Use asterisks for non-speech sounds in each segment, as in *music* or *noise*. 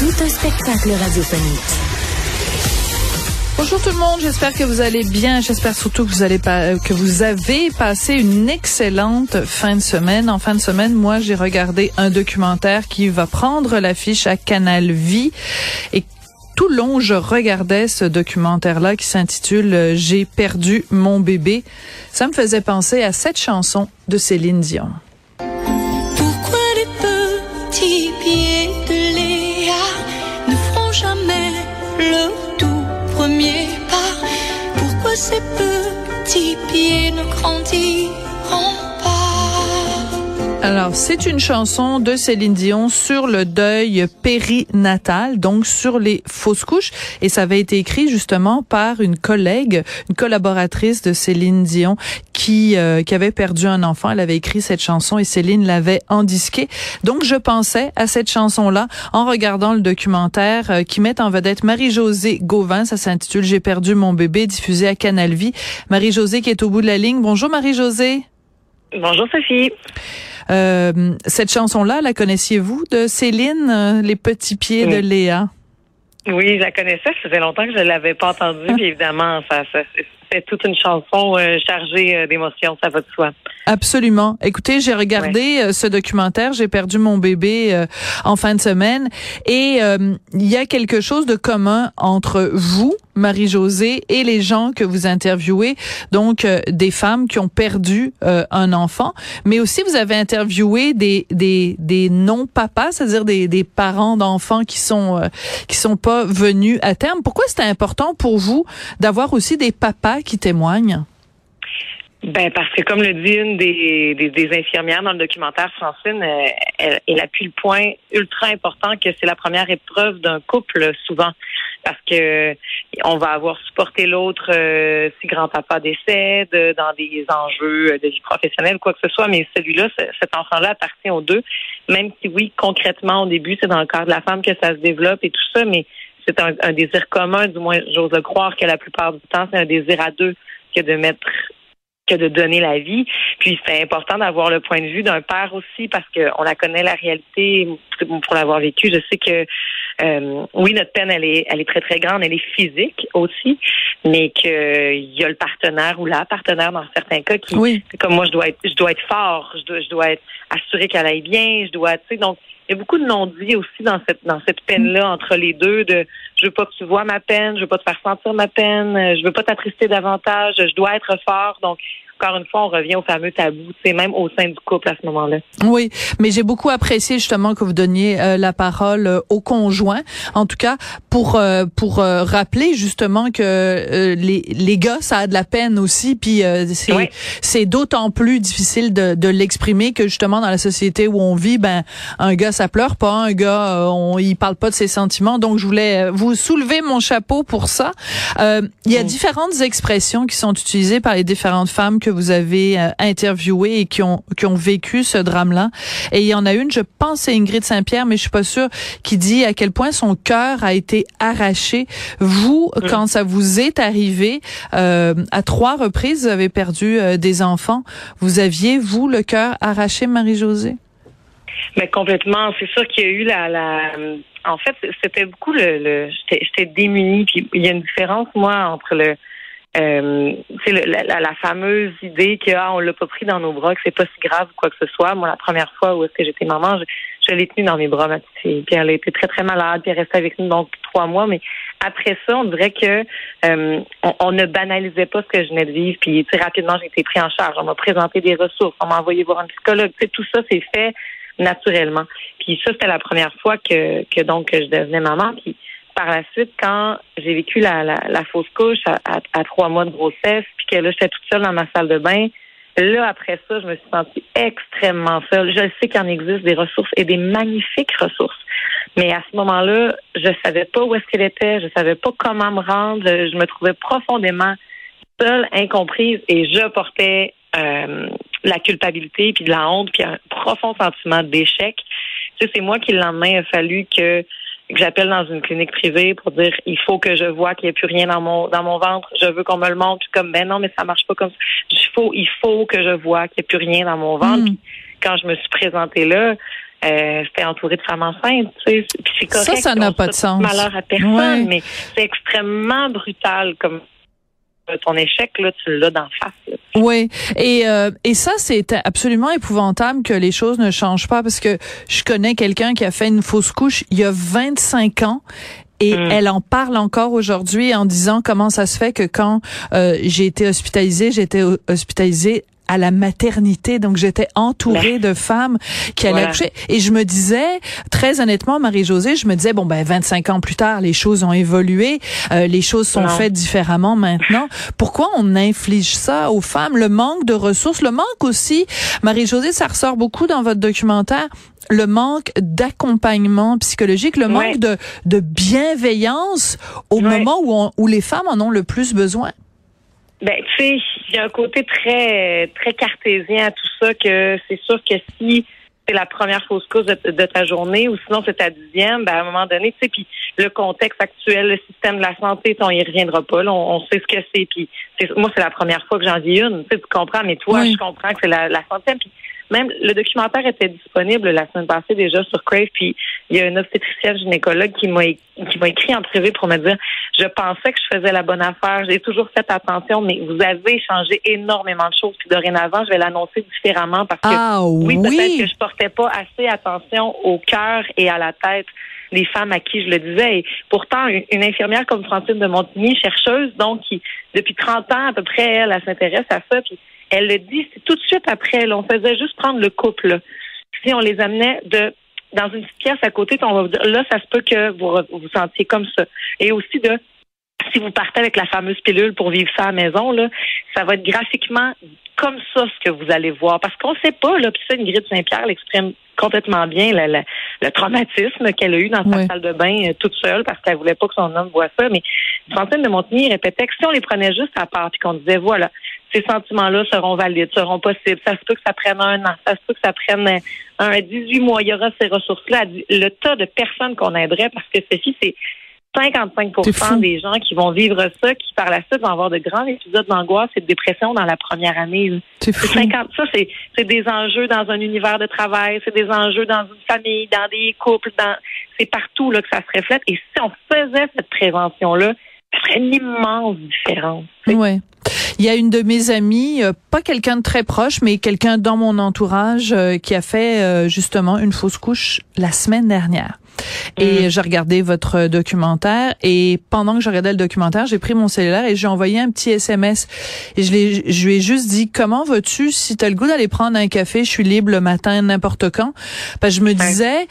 Tout un spectacle radiophonique. Bonjour tout le monde, j'espère que vous allez bien. J'espère surtout que vous pas, que vous avez passé une excellente fin de semaine. En fin de semaine, moi, j'ai regardé un documentaire qui va prendre l'affiche à Canal Vie et tout long, je regardais ce documentaire-là qui s'intitule J'ai perdu mon bébé. Ça me faisait penser à cette chanson de Céline Dion. Ces petits pieds ne grandiront Alors, c'est une chanson de Céline Dion sur le deuil périnatal, donc sur les fausses couches. Et ça avait été écrit justement par une collègue, une collaboratrice de Céline Dion qui, euh, qui avait perdu un enfant. Elle avait écrit cette chanson et Céline l'avait endisquée. Donc, je pensais à cette chanson-là en regardant le documentaire euh, qui met en vedette Marie-Josée Gauvin. Ça s'intitule J'ai perdu mon bébé, diffusé à Canal Vie. Marie-Josée qui est au bout de la ligne. Bonjour Marie-Josée. Bonjour Sophie. Euh, cette chanson-là, la connaissiez-vous de Céline, euh, Les petits pieds de. Léa? Oui, je la connaissais. Ça faisait longtemps que je l'avais pas entendue. Puis *laughs* évidemment, ça, ça c'est toute une chanson euh, chargée euh, d'émotions, ça va de soi. Absolument. Écoutez, j'ai regardé euh, ce documentaire, j'ai perdu mon bébé euh, en fin de semaine, et euh, il y a quelque chose de commun entre vous, Marie-Josée, et les gens que vous interviewez, donc euh, des femmes qui ont perdu euh, un enfant, mais aussi vous avez interviewé des des, des non-papas, c'est-à-dire des, des parents d'enfants qui sont euh, qui sont pas venus à terme. Pourquoi c'était important pour vous d'avoir aussi des papas qui témoignent? Ben parce que comme le dit une des, des, infirmières dans le documentaire, Francine, euh, elle, appuie le point ultra important que c'est la première épreuve d'un couple souvent, parce que on va avoir supporté l'autre euh, si grand-papa décède euh, dans des enjeux de vie professionnelle, quoi que ce soit, mais celui-là, ce- cet enfant-là appartient aux deux, même si oui, concrètement au début, c'est dans le corps de la femme que ça se développe et tout ça, mais c'est un, un désir commun, du moins j'ose le croire que la plupart du temps, c'est un désir à deux que de mettre que de donner la vie. Puis c'est important d'avoir le point de vue d'un père aussi parce qu'on la connaît la réalité pour l'avoir vécu. Je sais que euh, oui, notre peine, elle est, elle est très, très grande, elle est physique aussi, mais qu'il y a le partenaire ou la partenaire dans certains cas qui, Oui. comme moi, je dois être, je dois être fort, je dois, je dois être assuré qu'elle aille bien, je dois, tu sais, donc il y a beaucoup de non-dits aussi dans cette dans cette peine-là entre les deux de je veux pas que tu vois ma peine, je veux pas te faire sentir ma peine, je veux pas t'attrister davantage, je dois être fort. Donc encore une fois, on revient au fameux tabou, c'est même au sein du couple à ce moment-là. Oui, mais j'ai beaucoup apprécié justement que vous donniez euh, la parole euh, au conjoint, en tout cas pour euh, pour euh, rappeler justement que euh, les les gars ça a de la peine aussi, puis euh, c'est Oui. c'est d'autant plus difficile de, de l'exprimer que justement dans la société où on vit, ben un gars ça pleure pas, un gars on il parle pas de ses sentiments, donc je voulais vous soulever mon chapeau pour ça. Euh, il y a différentes expressions qui sont utilisées par les différentes femmes que vous avez euh, interviewées et qui ont qui ont vécu ce drame-là. Et il y en a une, je pense, c'est Ingrid Saint-Pierre, mais je suis pas sûre, qui dit à quel point son cœur a été arraché. Vous, Mm. quand ça vous est arrivé, euh, à trois reprises, vous avez perdu euh, des enfants. Vous aviez vous le cœur arraché, Marie-Josée? Mais complètement, c'est sûr qu'il y a eu la, la en fait, c'était beaucoup le, le j'étais j'étais démunie puis il y a une différence moi entre le euh, c'est la, la- la fameuse idée que ah, on l'a pas pris dans nos bras, que c'est pas si grave ou quoi que ce soit. Moi, la première fois où est-ce que j'étais maman, je, je l'ai tenue dans mes bras, ma petite fille. Puis elle a été très, très malade, puis elle restait avec nous donc trois mois. Mais après ça, on dirait que euh, on, on ne banalisait pas ce que je venais de vivre. Puis rapidement, j'ai été pris en charge. On m'a présenté des ressources, on m'a envoyé voir un psychologue. Tout ça, c'est fait naturellement. Puis ça, c'était la première fois que, que donc que je devenais maman. Par la suite, quand j'ai vécu la, la, la fausse couche à, à, trois mois de grossesse, puis que là, j'étais toute seule dans ma salle de bain, là, après ça, je me suis sentie extrêmement seule. Je sais qu'il en existe des ressources et des magnifiques ressources. Mais à ce moment-là, je savais pas où est-ce qu'elle était, je savais pas comment me rendre, je me trouvais profondément seule, incomprise, et je portais euh, la culpabilité, puis de la honte, puis un profond sentiment d'échec. Tu sais, c'est moi qui le lendemain a fallu que que j'appelle dans une clinique privée pour dire il faut que je vois qu'il n'y a plus rien dans mon dans mon ventre, je veux qu'on me le montre. comme ben non, mais ça marche pas comme ça. Il faut, il faut que je vois qu'il n'y a plus rien dans mon ventre. Hmm. quand je me suis présentée là, euh, j'étais entourée de femmes enceintes. Tu sais, puis c'est correct. Ça, ça n'a pas de sens. Malheur à personne, mais c'est extrêmement brutal comme ton échec, là, tu l'as d'en face. Oui, et euh, et ça c'est absolument épouvantable que les choses ne changent pas parce que je connais quelqu'un qui a fait une fausse couche il y a 25 ans et hmm. elle en parle encore aujourd'hui en disant comment ça se fait que quand euh, j'ai été hospitalisée, j'ai été hospitalisée à la maternité. Donc, j'étais entourée de femmes qui allaient accoucher. Et je me disais, très honnêtement, Marie-Josée, je me disais, bon, ben, 25 ans plus tard, les choses ont évolué, euh, les choses sont faites différemment maintenant. Pourquoi on inflige ça aux femmes? Le manque de ressources, le manque aussi, Marie-Josée, ça ressort beaucoup dans votre documentaire, le manque d'accompagnement psychologique, le manque de, de bienveillance au moment où, où les femmes en ont le plus besoin. Ben, tu sais, il y a un côté très très cartésien à tout ça que c'est sûr que si c'est la première fausse cause de, ta journée ou sinon c'est ta dixième, ben à un moment donné, tu sais, puis le contexte actuel, le système de la santé, on y reviendra pas. on, sait ce que c'est. Puis moi, c'est la première fois que j'en vis une. Tu, sais, tu comprends, mais toi, je comprends que c'est la, la centième. Puis même le documentaire était disponible la semaine passée déjà sur Crave, puis il y a une obstétricienne gynécologue qui m'a qui m'a écrit en privé pour me dire je pensais que je faisais la bonne affaire, j'ai toujours fait attention, mais vous avez changé énormément de choses, puis dorénavant je vais l'annoncer différemment parce que ah oui, peut-être que je portais pas assez attention au cœur et à la tête des femmes à qui je le disais. Et pourtant, une, infirmière comme Francine de Montigny, chercheuse, donc qui depuis 30 ans à peu près, elle, elle s'intéresse à ça, puis elle le dit tout de suite après. on faisait juste prendre le couple. Si on les amenait de dans une petite pièce à côté, on va vous dire là, ça se peut que vous vous sentiez comme ça. Et aussi de si vous partez avec la fameuse pilule pour vivre ça à la maison, là, ça va être graphiquement comme ça ce que vous allez voir. Parce qu'on ne sait pas, là, puis ça, Ingrid Saint-Pierre l'exprime complètement bien, le traumatisme qu'elle a eu dans sa salle de bain euh, toute seule parce qu'elle voulait pas que son homme voit ça. Mais Francine de Montigny répétait que si on les prenait juste à part, puis qu'on disait, voilà, ces sentiments-là seront valides, seront possibles. Ça se peut que ça prenne un an, ça se peut que ça prenne un 18 mois. Il y aura ces ressources-là. Le tas de personnes qu'on aiderait, parce que Sophie, c'est 55% des gens qui vont vivre ça, qui par la suite vont avoir de grands épisodes d'angoisse et de dépression dans la première année. C'est 50, ça, c'est des enjeux dans un univers de travail, c'est des enjeux dans une famille, dans des couples, dans c'est partout là que ça se reflète. Et si on faisait cette prévention-là, ça ferait une immense différence. Oui. Il y a une de mes amies, euh, pas quelqu'un de très proche, mais quelqu'un dans mon entourage euh, qui a fait euh, justement une fausse couche la semaine dernière. Et mm. j'ai regardé votre documentaire et pendant que je regardais le documentaire, j'ai pris mon cellulaire et j'ai envoyé un petit SMS. Et je, je lui ai juste dit, comment vas-tu? Si tu as le goût d'aller prendre un café, je suis libre le matin n'importe quand. Parce que je me disais,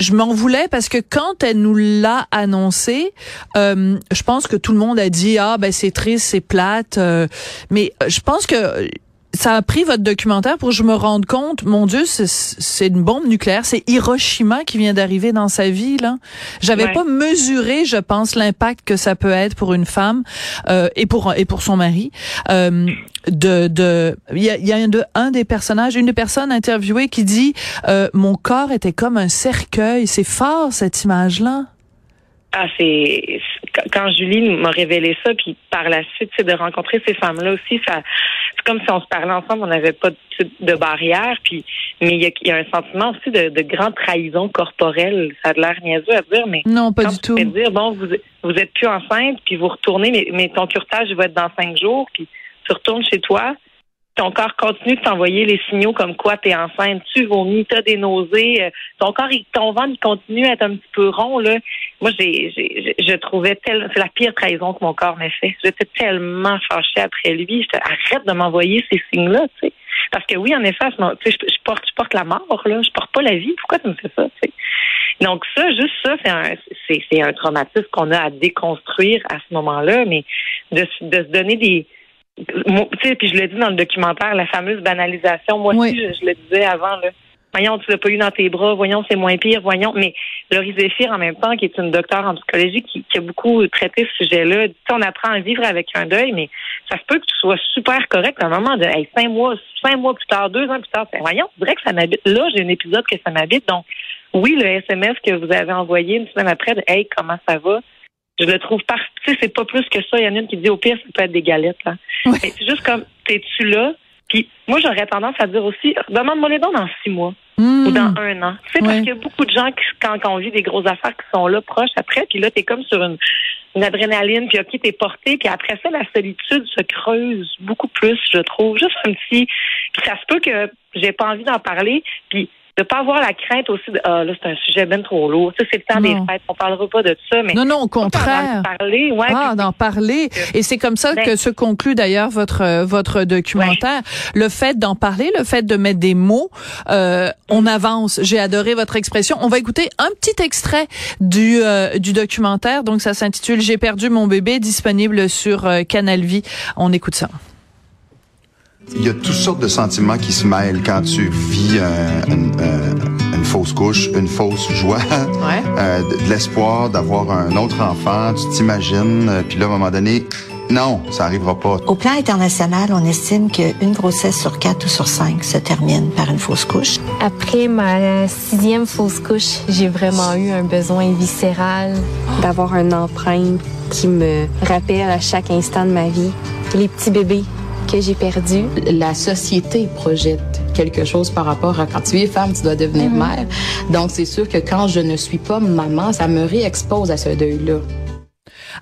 je m'en voulais parce que quand elle nous l'a annoncé, euh, je pense que tout le monde a dit ah ben c'est triste, c'est plate, euh, mais je pense que ça a pris votre documentaire pour que je me rende compte, mon Dieu, c'est une bombe nucléaire, c'est Hiroshima qui vient d'arriver dans sa vie là. J'avais pas mesuré, je pense, l'impact que ça peut être pour une femme euh, et pour et pour son mari. Euh, de de il y a, y a un, de, un des personnages, une des personnes interviewées qui dit euh, mon corps était comme un cercueil. C'est fort cette image là. Ah, c'est quand Julie m'a révélé ça, puis par la suite, c'est de rencontrer ces femmes-là aussi. Ça, c'est comme si on se parlait ensemble, on n'avait pas de, de barrière. Puis, mais il y, a, un sentiment aussi de, de, grande trahison corporelle. Ça a l'air niaiseux à dire, mais non, pas du tout. dire bon, vous vous êtes plus enceinte, puis vous retournez, mais, mais ton curtage va être dans cinq jours, puis tu retournes chez toi ton corps continue de t'envoyer les signaux comme quoi tu es enceinte, tu vomis, tu as des nausées, euh, ton corps, ton ventre, il continue à être un petit peu rond. Là. Moi, j'ai, je trouvais tel, c'est la pire trahison que mon corps m'a fait. J'étais tellement fâchée après lui. Je arrête de m'envoyer ces signes-là, tu sais. Parce que oui, en effet, je, je, porte, je porte la mort, là. Je porte pas la vie. Pourquoi tu me fais ça, tu sais? Donc ça, juste ça, c'est un, c'est, c'est un traumatisme qu'on a à déconstruire à ce moment-là, mais de, de se donner des, sais, puis je l'ai dit dans le documentaire, la fameuse banalisation. Moi aussi, je, le disais avant, là. voyons, tu l'as pas eu dans tes bras, voyons, c'est moins pire, voyons. Mais Laurie Zéphir, en même temps, qui est une docteure en psychologie qui, a beaucoup traité ce sujet-là, on apprend à vivre avec un deuil, mais ça se peut que tu sois super correct à un moment de cinq mois, cinq mois plus tard, deux ans plus tard, voyons, je dirais que ça m'habite. Là, j'ai un épisode que ça m'habite. Donc, oui, le SMS que vous avez envoyé une semaine après de Hey, comment ça va? Je le trouve parti. C'est pas plus que ça. Il y en a une qui dit au pire, ça peut être des galettes. Là. C'est juste comme t'es-tu là? Puis moi, j'aurais tendance à dire aussi, demande-moi les dons dans six mois hmm. ou dans un an. Tu sais, parce qu'il y a beaucoup de gens qui, quand, on vit des grosses affaires qui sont là proches après, puis là, t'es comme sur une, une adrénaline, puis ok, t'es porté, puis après ça, la solitude se creuse beaucoup plus, je trouve. Juste un petit. Puis ça se peut que j'ai pas envie d'en parler, puis de pas avoir la crainte aussi de ah là c'est un sujet bien trop lourd. Ça c'est le temps des fêtes, on parlera pas de ça mais Non non, au contraire. D'en parler, ouais, ah, d'en parler et c'est comme ça ben que se conclut d'ailleurs votre euh, votre documentaire, le fait d'en parler, le fait de mettre des mots, euh, on avance. J'ai adoré votre expression. On va écouter un petit extrait du euh, du documentaire donc ça s'intitule J'ai perdu mon bébé disponible sur euh, Canal Vie. On écoute ça. Il y a toutes sortes de sentiments qui se mêlent quand tu vis euh, une, fausse couche, une fausse joie, *laughs* euh, de, l'espoir d'avoir un autre enfant, tu t'imagines, euh, puis là, à un moment donné, non, ça arrivera pas. Au plan international, on estime qu'une grossesse sur quatre ou sur cinq se termine par une fausse couche. Après ma sixième fausse couche, j'ai vraiment eu un besoin viscéral. D'avoir une empreinte qui me rappelle à chaque instant de ma vie. Les petits bébés que j'ai perdu. La société projette quelque chose par rapport à quand tu es femme, tu dois devenir mhm. mère. Donc, c'est sûr que quand je ne suis pas maman, ça me réexpose à ce deuil-là.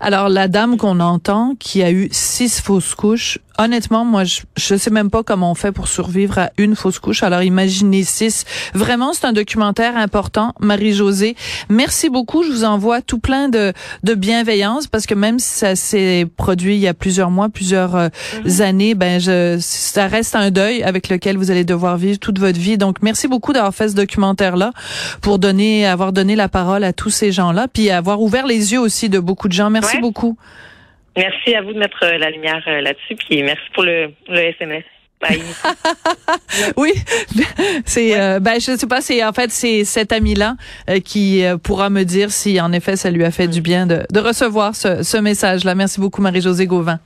Alors, la dame qu'on entend, qui a eu six fausses couches, honnêtement, moi, je, je sais même pas comment on fait pour survivre à une fausse couche. Alors, imaginez six. Vraiment, c'est un documentaire important. Marie-Josée, merci beaucoup. Je vous envoie tout plein de, de bienveillance parce que même si ça s'est produit il y a plusieurs mois, plusieurs euh, mhm. années, ben, je, ça reste un deuil avec lequel vous allez devoir vivre toute votre vie. Donc, merci beaucoup d'avoir fait ce documentaire-là pour donner, avoir donné la parole à tous ces gens-là, puis avoir ouvert les yeux aussi de beaucoup de gens. Merci beaucoup. Merci à vous de mettre euh, la lumière euh, là-dessus, puis merci pour le, le SMS. Bye. *laughs* oui, *laughs* c'est euh, ben je sais pas, c'est en fait c'est cet ami-là qui pourra me dire si en effet ça lui a fait du bien de, de recevoir ce, ce message-là. Merci beaucoup Marie-Josée Gauvin.